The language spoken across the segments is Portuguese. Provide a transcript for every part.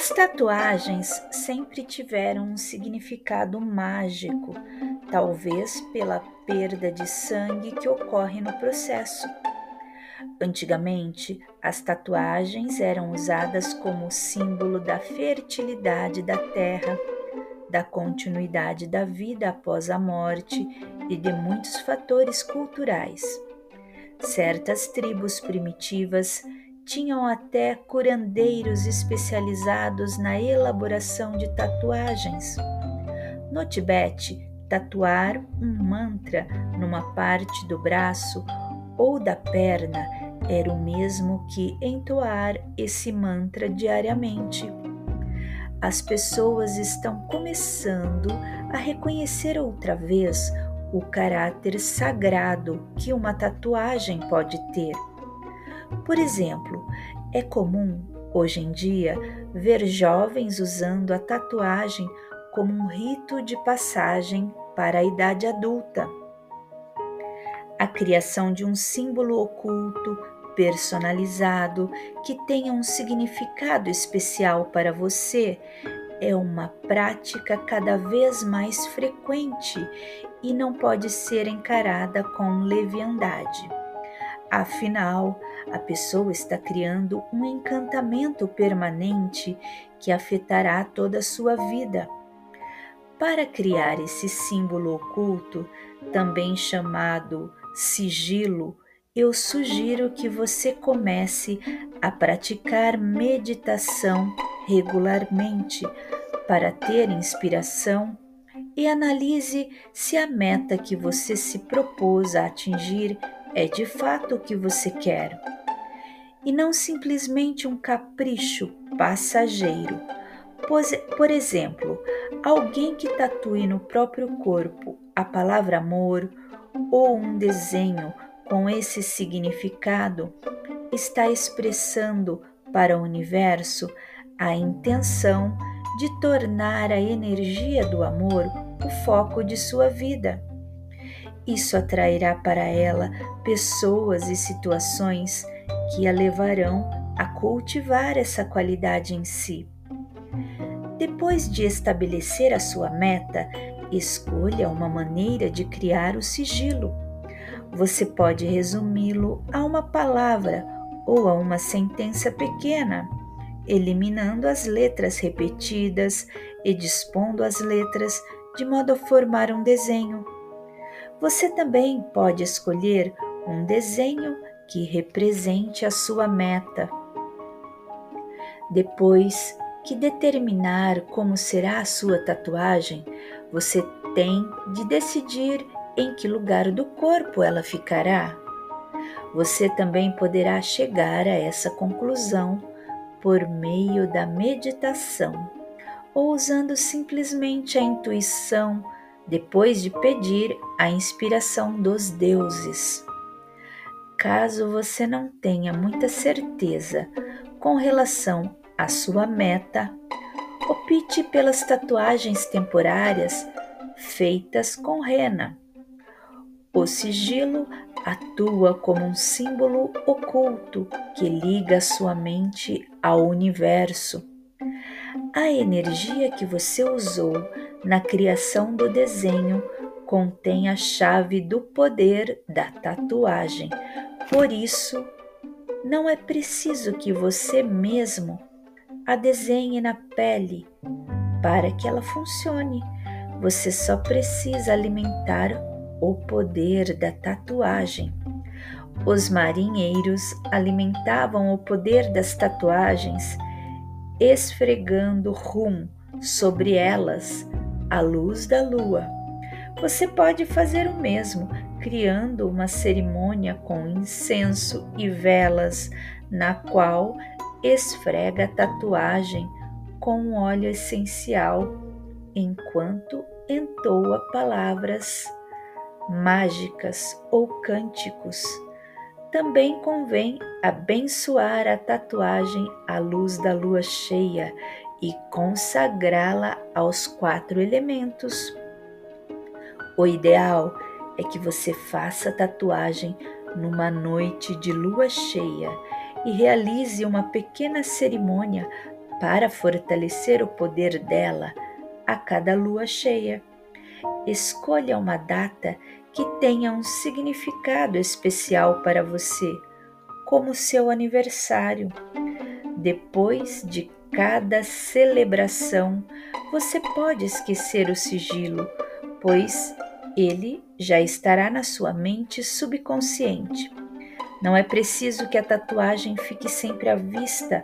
As tatuagens sempre tiveram um significado mágico, talvez pela perda de sangue que ocorre no processo. Antigamente, as tatuagens eram usadas como símbolo da fertilidade da terra, da continuidade da vida após a morte e de muitos fatores culturais. Certas tribos primitivas tinham até curandeiros especializados na elaboração de tatuagens. No Tibete, tatuar um mantra numa parte do braço ou da perna era o mesmo que entoar esse mantra diariamente. As pessoas estão começando a reconhecer outra vez o caráter sagrado que uma tatuagem pode ter por exemplo, é comum, hoje em dia, ver jovens usando a tatuagem como um rito de passagem para a idade adulta. A criação de um símbolo oculto, personalizado, que tenha um significado especial para você é uma prática cada vez mais frequente e não pode ser encarada com leviandade. Afinal, a pessoa está criando um encantamento permanente que afetará toda a sua vida. Para criar esse símbolo oculto, também chamado sigilo, eu sugiro que você comece a praticar meditação regularmente para ter inspiração e analise se a meta que você se propôs a atingir é de fato o que você quer e não simplesmente um capricho passageiro. Por exemplo, alguém que tatue no próprio corpo a palavra amor ou um desenho com esse significado está expressando para o universo a intenção de tornar a energia do amor o foco de sua vida. Isso atrairá para ela pessoas e situações que a levarão a cultivar essa qualidade em si. Depois de estabelecer a sua meta, escolha uma maneira de criar o sigilo. Você pode resumi-lo a uma palavra ou a uma sentença pequena, eliminando as letras repetidas e dispondo as letras de modo a formar um desenho. Você também pode escolher um desenho que represente a sua meta. Depois que determinar como será a sua tatuagem, você tem de decidir em que lugar do corpo ela ficará. Você também poderá chegar a essa conclusão por meio da meditação ou usando simplesmente a intuição depois de pedir a inspiração dos deuses. Caso você não tenha muita certeza com relação à sua meta, opte pelas tatuagens temporárias feitas com rena. O sigilo atua como um símbolo oculto que liga sua mente ao universo. A energia que você usou na criação do desenho contém a chave do poder da tatuagem, por isso, não é preciso que você mesmo a desenhe na pele para que ela funcione. Você só precisa alimentar o poder da tatuagem. Os marinheiros alimentavam o poder das tatuagens esfregando rum sobre elas a luz da lua. Você pode fazer o mesmo criando uma cerimônia com incenso e velas, na qual esfrega a tatuagem com óleo essencial enquanto entoa palavras mágicas ou cânticos. Também convém abençoar a tatuagem à luz da lua cheia e consagrá-la aos quatro elementos. O ideal é que você faça tatuagem numa noite de lua cheia e realize uma pequena cerimônia para fortalecer o poder dela a cada lua cheia. Escolha uma data que tenha um significado especial para você, como seu aniversário. Depois de cada celebração, você pode esquecer o sigilo, pois ele já estará na sua mente subconsciente. Não é preciso que a tatuagem fique sempre à vista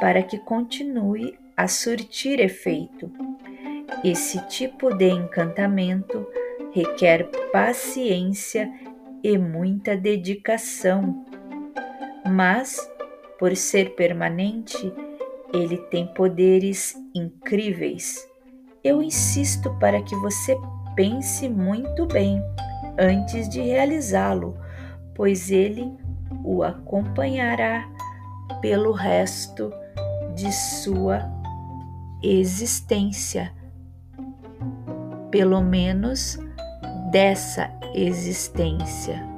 para que continue a surtir efeito. Esse tipo de encantamento requer paciência e muita dedicação, mas, por ser permanente, ele tem poderes incríveis. Eu insisto para que você pense muito bem antes de realizá-lo, pois ele o acompanhará pelo resto de sua existência, pelo menos dessa existência.